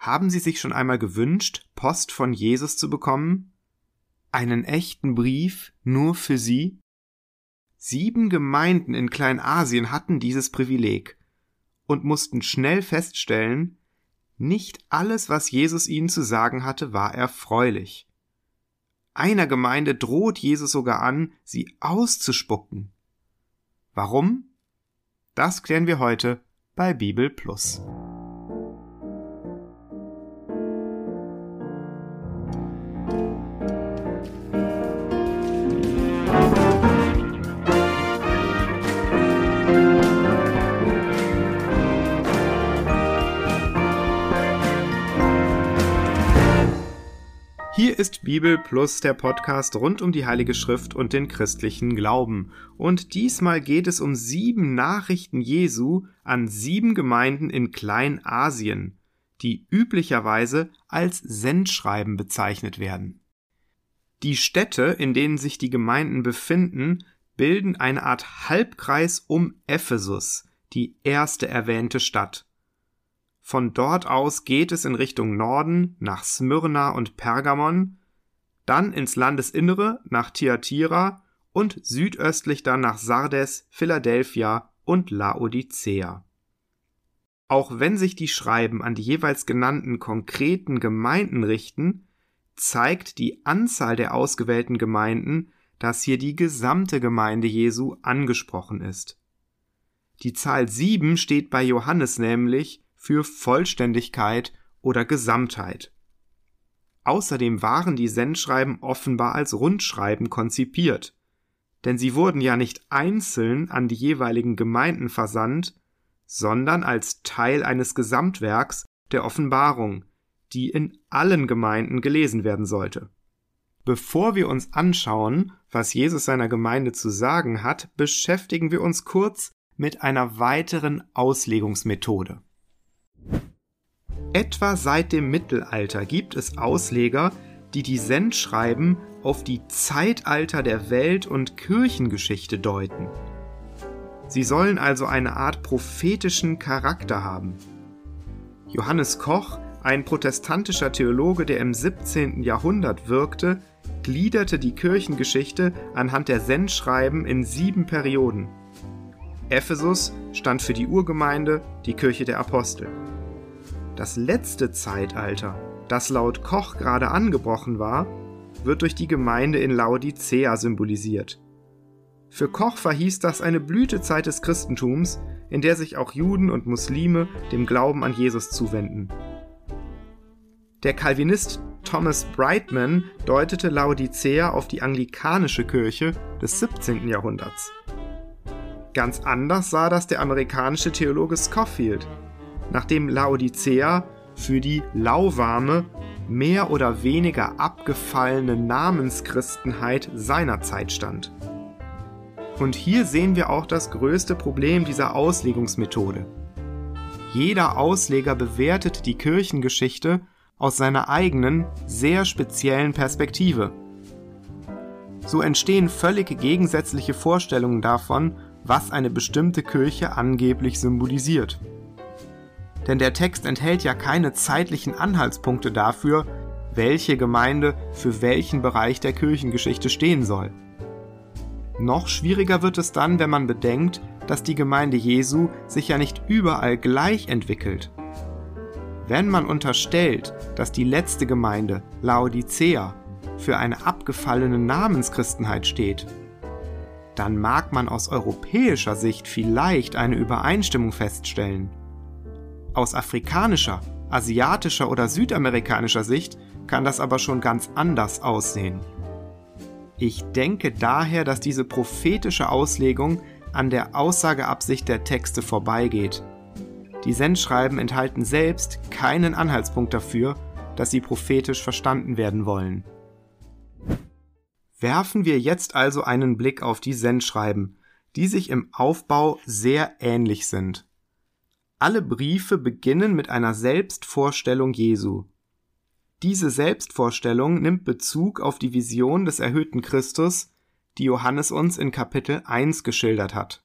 Haben Sie sich schon einmal gewünscht, Post von Jesus zu bekommen? Einen echten Brief nur für Sie? Sieben Gemeinden in Kleinasien hatten dieses Privileg und mussten schnell feststellen, nicht alles, was Jesus ihnen zu sagen hatte, war erfreulich. Einer Gemeinde droht Jesus sogar an, sie auszuspucken. Warum? Das klären wir heute bei Bibel Plus. Ist Bibel Plus der Podcast rund um die Heilige Schrift und den christlichen Glauben. Und diesmal geht es um sieben Nachrichten Jesu an sieben Gemeinden in Kleinasien, die üblicherweise als Sendschreiben bezeichnet werden. Die Städte, in denen sich die Gemeinden befinden, bilden eine Art Halbkreis um Ephesus, die erste erwähnte Stadt. Von dort aus geht es in Richtung Norden nach Smyrna und Pergamon, dann ins Landesinnere nach Thyatira und südöstlich dann nach Sardes, Philadelphia und Laodicea. Auch wenn sich die Schreiben an die jeweils genannten konkreten Gemeinden richten, zeigt die Anzahl der ausgewählten Gemeinden, dass hier die gesamte Gemeinde Jesu angesprochen ist. Die Zahl sieben steht bei Johannes nämlich für Vollständigkeit oder Gesamtheit. Außerdem waren die Sendschreiben offenbar als Rundschreiben konzipiert, denn sie wurden ja nicht einzeln an die jeweiligen Gemeinden versandt, sondern als Teil eines Gesamtwerks der Offenbarung, die in allen Gemeinden gelesen werden sollte. Bevor wir uns anschauen, was Jesus seiner Gemeinde zu sagen hat, beschäftigen wir uns kurz mit einer weiteren Auslegungsmethode. Etwa seit dem Mittelalter gibt es Ausleger, die die Sendschreiben auf die Zeitalter der Welt- und Kirchengeschichte deuten. Sie sollen also eine Art prophetischen Charakter haben. Johannes Koch, ein protestantischer Theologe, der im 17. Jahrhundert wirkte, gliederte die Kirchengeschichte anhand der Sendschreiben in sieben Perioden. Ephesus stand für die Urgemeinde, die Kirche der Apostel. Das letzte Zeitalter, das laut Koch gerade angebrochen war, wird durch die Gemeinde in Laodicea symbolisiert. Für Koch verhieß das eine Blütezeit des Christentums, in der sich auch Juden und Muslime dem Glauben an Jesus zuwenden. Der Calvinist Thomas Brightman deutete Laodicea auf die anglikanische Kirche des 17. Jahrhunderts. Ganz anders sah das der amerikanische Theologe Scofield, nachdem Laodicea für die lauwarme, mehr oder weniger abgefallene Namenschristenheit seiner Zeit stand. Und hier sehen wir auch das größte Problem dieser Auslegungsmethode. Jeder Ausleger bewertet die Kirchengeschichte aus seiner eigenen, sehr speziellen Perspektive. So entstehen völlig gegensätzliche Vorstellungen davon, was eine bestimmte Kirche angeblich symbolisiert denn der Text enthält ja keine zeitlichen Anhaltspunkte dafür, welche Gemeinde für welchen Bereich der Kirchengeschichte stehen soll. Noch schwieriger wird es dann, wenn man bedenkt, dass die Gemeinde Jesu sich ja nicht überall gleich entwickelt. Wenn man unterstellt, dass die letzte Gemeinde, Laodicea, für eine abgefallene Namenschristenheit steht, dann mag man aus europäischer Sicht vielleicht eine Übereinstimmung feststellen. Aus afrikanischer, asiatischer oder südamerikanischer Sicht kann das aber schon ganz anders aussehen. Ich denke daher, dass diese prophetische Auslegung an der Aussageabsicht der Texte vorbeigeht. Die Sendschreiben enthalten selbst keinen Anhaltspunkt dafür, dass sie prophetisch verstanden werden wollen. Werfen wir jetzt also einen Blick auf die Sendschreiben, die sich im Aufbau sehr ähnlich sind. Alle Briefe beginnen mit einer Selbstvorstellung Jesu. Diese Selbstvorstellung nimmt Bezug auf die Vision des erhöhten Christus, die Johannes uns in Kapitel 1 geschildert hat.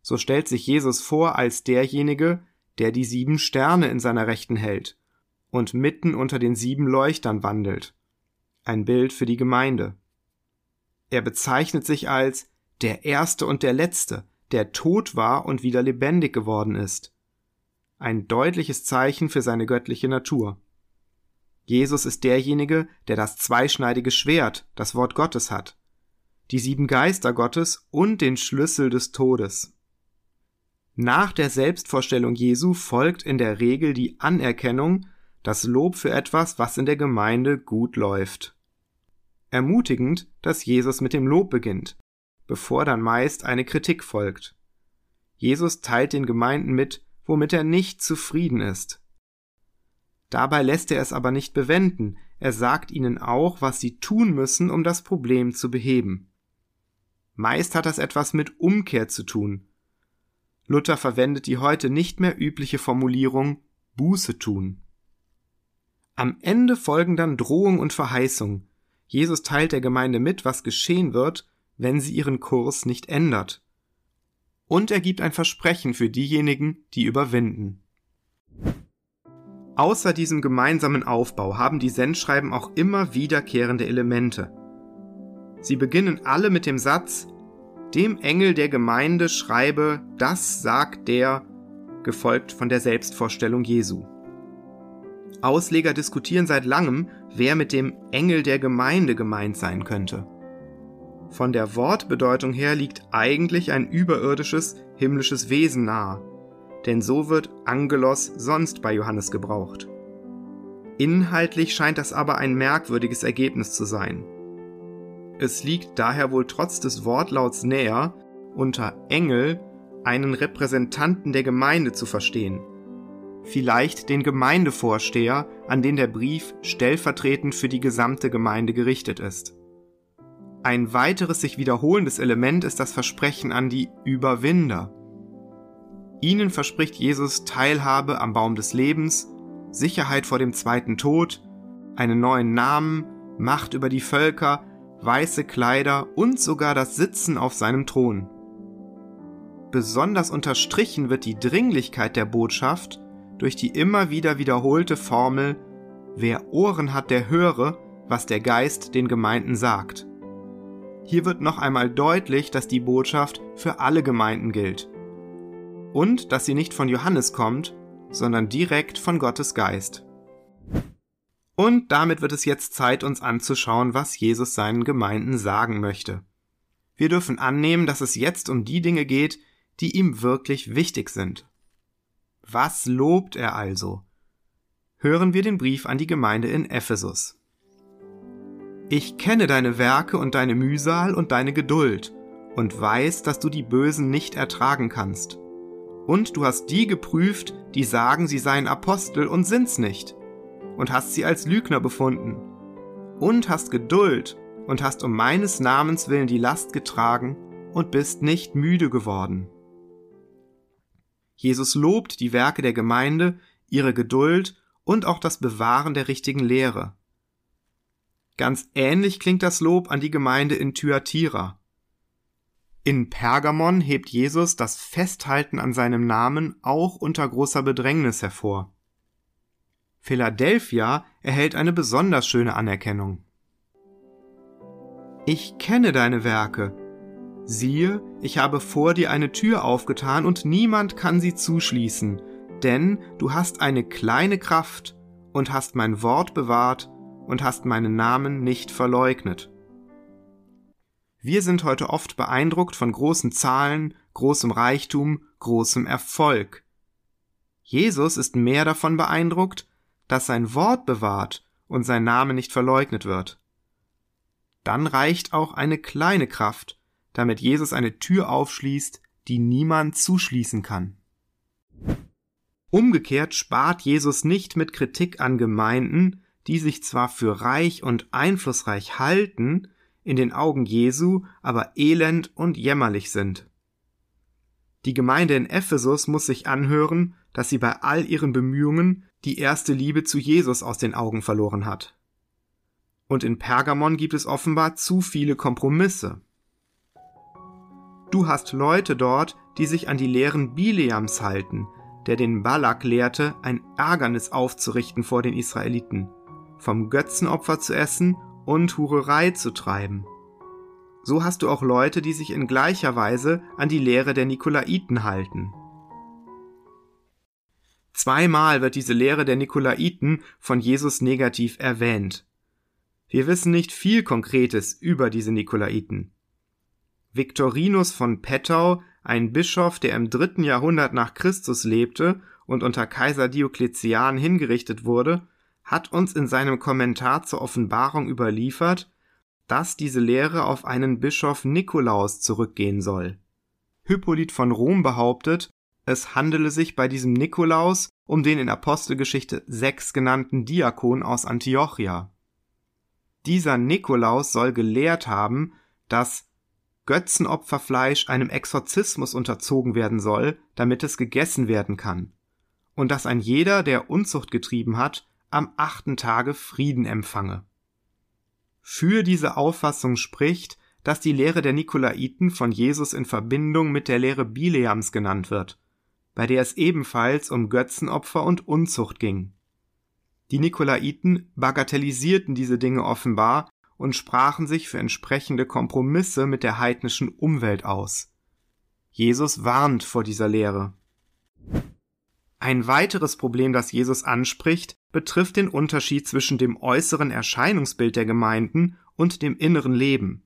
So stellt sich Jesus vor als derjenige, der die sieben Sterne in seiner Rechten hält und mitten unter den sieben Leuchtern wandelt. Ein Bild für die Gemeinde. Er bezeichnet sich als der Erste und der Letzte, der tot war und wieder lebendig geworden ist. Ein deutliches Zeichen für seine göttliche Natur. Jesus ist derjenige, der das zweischneidige Schwert, das Wort Gottes hat, die sieben Geister Gottes und den Schlüssel des Todes. Nach der Selbstvorstellung Jesu folgt in der Regel die Anerkennung, das Lob für etwas, was in der Gemeinde gut läuft. Ermutigend, dass Jesus mit dem Lob beginnt, bevor dann meist eine Kritik folgt. Jesus teilt den Gemeinden mit, womit er nicht zufrieden ist. Dabei lässt er es aber nicht bewenden, er sagt ihnen auch, was sie tun müssen, um das Problem zu beheben. Meist hat das etwas mit Umkehr zu tun. Luther verwendet die heute nicht mehr übliche Formulierung Buße tun. Am Ende folgen dann Drohung und Verheißung. Jesus teilt der Gemeinde mit, was geschehen wird, wenn sie ihren Kurs nicht ändert. Und er gibt ein Versprechen für diejenigen, die überwinden. Außer diesem gemeinsamen Aufbau haben die Sendschreiben auch immer wiederkehrende Elemente. Sie beginnen alle mit dem Satz Dem Engel der Gemeinde schreibe, das sagt der, gefolgt von der Selbstvorstellung Jesu. Ausleger diskutieren seit langem, wer mit dem Engel der Gemeinde gemeint sein könnte. Von der Wortbedeutung her liegt eigentlich ein überirdisches, himmlisches Wesen nahe, denn so wird Angelos sonst bei Johannes gebraucht. Inhaltlich scheint das aber ein merkwürdiges Ergebnis zu sein. Es liegt daher wohl trotz des Wortlauts näher, unter Engel einen Repräsentanten der Gemeinde zu verstehen. Vielleicht den Gemeindevorsteher, an den der Brief stellvertretend für die gesamte Gemeinde gerichtet ist. Ein weiteres sich wiederholendes Element ist das Versprechen an die Überwinder. Ihnen verspricht Jesus Teilhabe am Baum des Lebens, Sicherheit vor dem zweiten Tod, einen neuen Namen, Macht über die Völker, weiße Kleider und sogar das Sitzen auf seinem Thron. Besonders unterstrichen wird die Dringlichkeit der Botschaft durch die immer wieder wiederholte Formel Wer Ohren hat, der höre, was der Geist den Gemeinden sagt. Hier wird noch einmal deutlich, dass die Botschaft für alle Gemeinden gilt und dass sie nicht von Johannes kommt, sondern direkt von Gottes Geist. Und damit wird es jetzt Zeit, uns anzuschauen, was Jesus seinen Gemeinden sagen möchte. Wir dürfen annehmen, dass es jetzt um die Dinge geht, die ihm wirklich wichtig sind. Was lobt er also? Hören wir den Brief an die Gemeinde in Ephesus. Ich kenne deine Werke und deine Mühsal und deine Geduld und weiß, dass du die Bösen nicht ertragen kannst und du hast die geprüft, die sagen, sie seien Apostel und sind's nicht, und hast sie als Lügner befunden, und hast Geduld und hast um meines Namens willen die Last getragen und bist nicht müde geworden. Jesus lobt die Werke der Gemeinde, ihre Geduld und auch das Bewahren der richtigen Lehre. Ganz ähnlich klingt das Lob an die Gemeinde in Thyatira. In Pergamon hebt Jesus das Festhalten an seinem Namen auch unter großer Bedrängnis hervor. Philadelphia erhält eine besonders schöne Anerkennung. Ich kenne deine Werke. Siehe, ich habe vor dir eine Tür aufgetan und niemand kann sie zuschließen, denn du hast eine kleine Kraft und hast mein Wort bewahrt und hast meinen Namen nicht verleugnet. Wir sind heute oft beeindruckt von großen Zahlen, großem Reichtum, großem Erfolg. Jesus ist mehr davon beeindruckt, dass sein Wort bewahrt und sein Name nicht verleugnet wird. Dann reicht auch eine kleine Kraft, damit Jesus eine Tür aufschließt, die niemand zuschließen kann. Umgekehrt spart Jesus nicht mit Kritik an Gemeinden, die sich zwar für reich und einflussreich halten, in den Augen Jesu aber elend und jämmerlich sind. Die Gemeinde in Ephesus muss sich anhören, dass sie bei all ihren Bemühungen die erste Liebe zu Jesus aus den Augen verloren hat. Und in Pergamon gibt es offenbar zu viele Kompromisse. Du hast Leute dort, die sich an die Lehren Bileams halten, der den Balak lehrte, ein Ärgernis aufzurichten vor den Israeliten, vom Götzenopfer zu essen und Hurerei zu treiben. So hast du auch Leute, die sich in gleicher Weise an die Lehre der Nikolaiten halten. Zweimal wird diese Lehre der Nikolaiten von Jesus negativ erwähnt. Wir wissen nicht viel Konkretes über diese Nikolaiten. Victorinus von Pettau, ein Bischof, der im dritten Jahrhundert nach Christus lebte und unter Kaiser Diokletian hingerichtet wurde, hat uns in seinem Kommentar zur Offenbarung überliefert, dass diese Lehre auf einen Bischof Nikolaus zurückgehen soll. Hippolyt von Rom behauptet, es handele sich bei diesem Nikolaus um den in Apostelgeschichte 6 genannten Diakon aus Antiochia. Dieser Nikolaus soll gelehrt haben, dass Götzenopferfleisch einem Exorzismus unterzogen werden soll, damit es gegessen werden kann, und dass ein jeder, der Unzucht getrieben hat, am achten Tage Frieden empfange. Für diese Auffassung spricht, dass die Lehre der Nikolaiten von Jesus in Verbindung mit der Lehre Bileams genannt wird, bei der es ebenfalls um Götzenopfer und Unzucht ging. Die Nikolaiten bagatellisierten diese Dinge offenbar und sprachen sich für entsprechende Kompromisse mit der heidnischen Umwelt aus. Jesus warnt vor dieser Lehre. Ein weiteres Problem, das Jesus anspricht, betrifft den Unterschied zwischen dem äußeren Erscheinungsbild der Gemeinden und dem inneren Leben.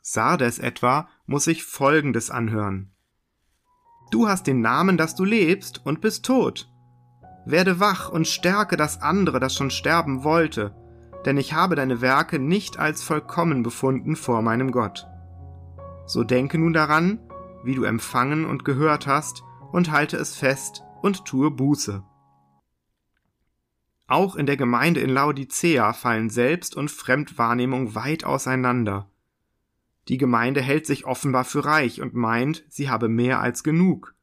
Sardes etwa muss sich Folgendes anhören. Du hast den Namen, dass du lebst, und bist tot. Werde wach und stärke das andere, das schon sterben wollte, denn ich habe deine Werke nicht als vollkommen befunden vor meinem Gott. So denke nun daran, wie du empfangen und gehört hast, und halte es fest und tue Buße. Auch in der Gemeinde in Laodicea fallen Selbst- und Fremdwahrnehmung weit auseinander. Die Gemeinde hält sich offenbar für reich und meint, sie habe mehr als genug.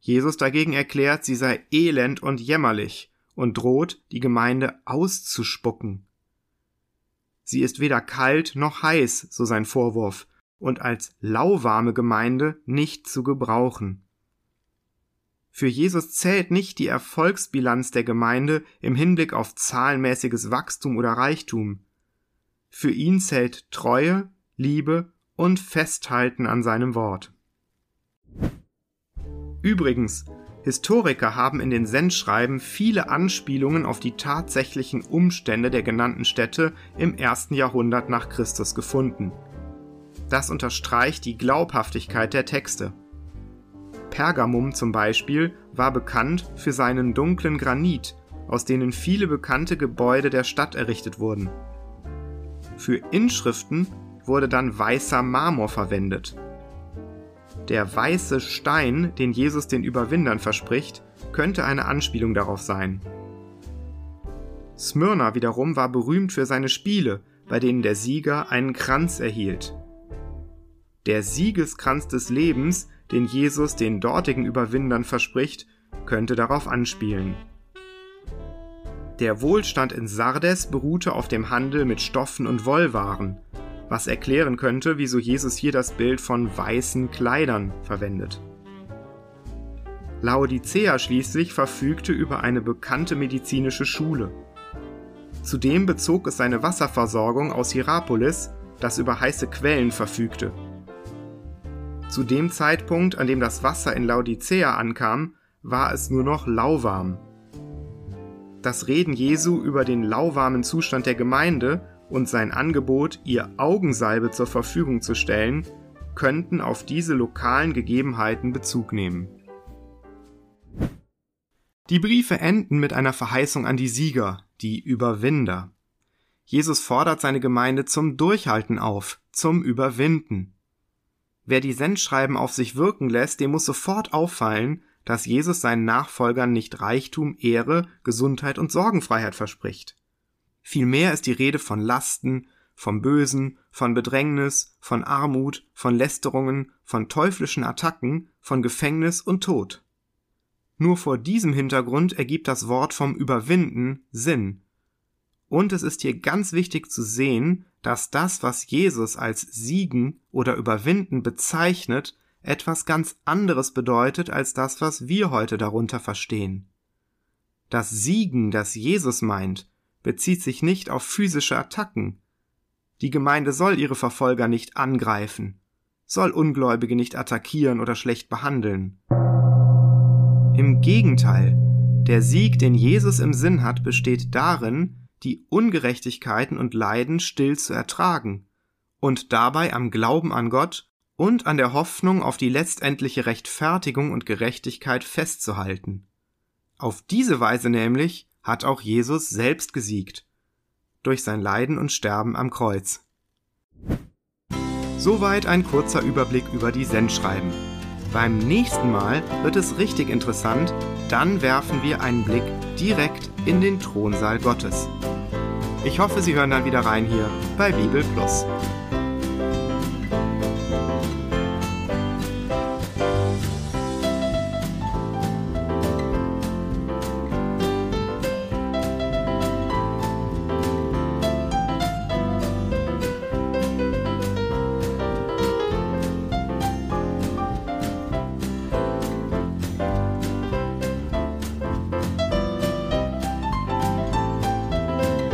Jesus dagegen erklärt, sie sei elend und jämmerlich und droht, die Gemeinde auszuspucken. Sie ist weder kalt noch heiß, so sein Vorwurf, und als lauwarme Gemeinde nicht zu gebrauchen. Für Jesus zählt nicht die Erfolgsbilanz der Gemeinde im Hinblick auf zahlenmäßiges Wachstum oder Reichtum. Für ihn zählt Treue, Liebe und Festhalten an seinem Wort. Übrigens, Historiker haben in den Sendschreiben viele Anspielungen auf die tatsächlichen Umstände der genannten Städte im ersten Jahrhundert nach Christus gefunden. Das unterstreicht die Glaubhaftigkeit der Texte. Pergamum zum Beispiel war bekannt für seinen dunklen Granit, aus denen viele bekannte Gebäude der Stadt errichtet wurden. Für Inschriften wurde dann weißer Marmor verwendet. Der weiße Stein, den Jesus den Überwindern verspricht, könnte eine Anspielung darauf sein. Smyrna wiederum war berühmt für seine Spiele, bei denen der Sieger einen Kranz erhielt. Der Siegeskranz des Lebens, den Jesus den dortigen Überwindern verspricht, könnte darauf anspielen. Der Wohlstand in Sardes beruhte auf dem Handel mit Stoffen und Wollwaren, was erklären könnte, wieso Jesus hier das Bild von weißen Kleidern verwendet. Laodicea schließlich verfügte über eine bekannte medizinische Schule. Zudem bezog es seine Wasserversorgung aus Hierapolis, das über heiße Quellen verfügte. Zu dem Zeitpunkt, an dem das Wasser in Laodicea ankam, war es nur noch lauwarm. Das Reden Jesu über den lauwarmen Zustand der Gemeinde und sein Angebot, ihr Augensalbe zur Verfügung zu stellen, könnten auf diese lokalen Gegebenheiten Bezug nehmen. Die Briefe enden mit einer Verheißung an die Sieger, die Überwinder. Jesus fordert seine Gemeinde zum Durchhalten auf, zum Überwinden. Wer die Sendschreiben auf sich wirken lässt, dem muss sofort auffallen, dass Jesus seinen Nachfolgern nicht Reichtum, Ehre, Gesundheit und Sorgenfreiheit verspricht. Vielmehr ist die Rede von Lasten, vom Bösen, von Bedrängnis, von Armut, von Lästerungen, von teuflischen Attacken, von Gefängnis und Tod. Nur vor diesem Hintergrund ergibt das Wort vom Überwinden Sinn. Und es ist hier ganz wichtig zu sehen, dass das, was Jesus als Siegen oder Überwinden bezeichnet, etwas ganz anderes bedeutet als das, was wir heute darunter verstehen. Das Siegen, das Jesus meint, bezieht sich nicht auf physische Attacken. Die Gemeinde soll ihre Verfolger nicht angreifen, soll Ungläubige nicht attackieren oder schlecht behandeln. Im Gegenteil, der Sieg, den Jesus im Sinn hat, besteht darin, die Ungerechtigkeiten und Leiden still zu ertragen und dabei am Glauben an Gott und an der Hoffnung auf die letztendliche Rechtfertigung und Gerechtigkeit festzuhalten. Auf diese Weise nämlich hat auch Jesus selbst gesiegt, durch sein Leiden und Sterben am Kreuz. Soweit ein kurzer Überblick über die Sendschreiben. Beim nächsten Mal wird es richtig interessant, dann werfen wir einen Blick direkt in den Thronsaal Gottes. Ich hoffe, Sie hören dann wieder rein hier bei Bibel Plus.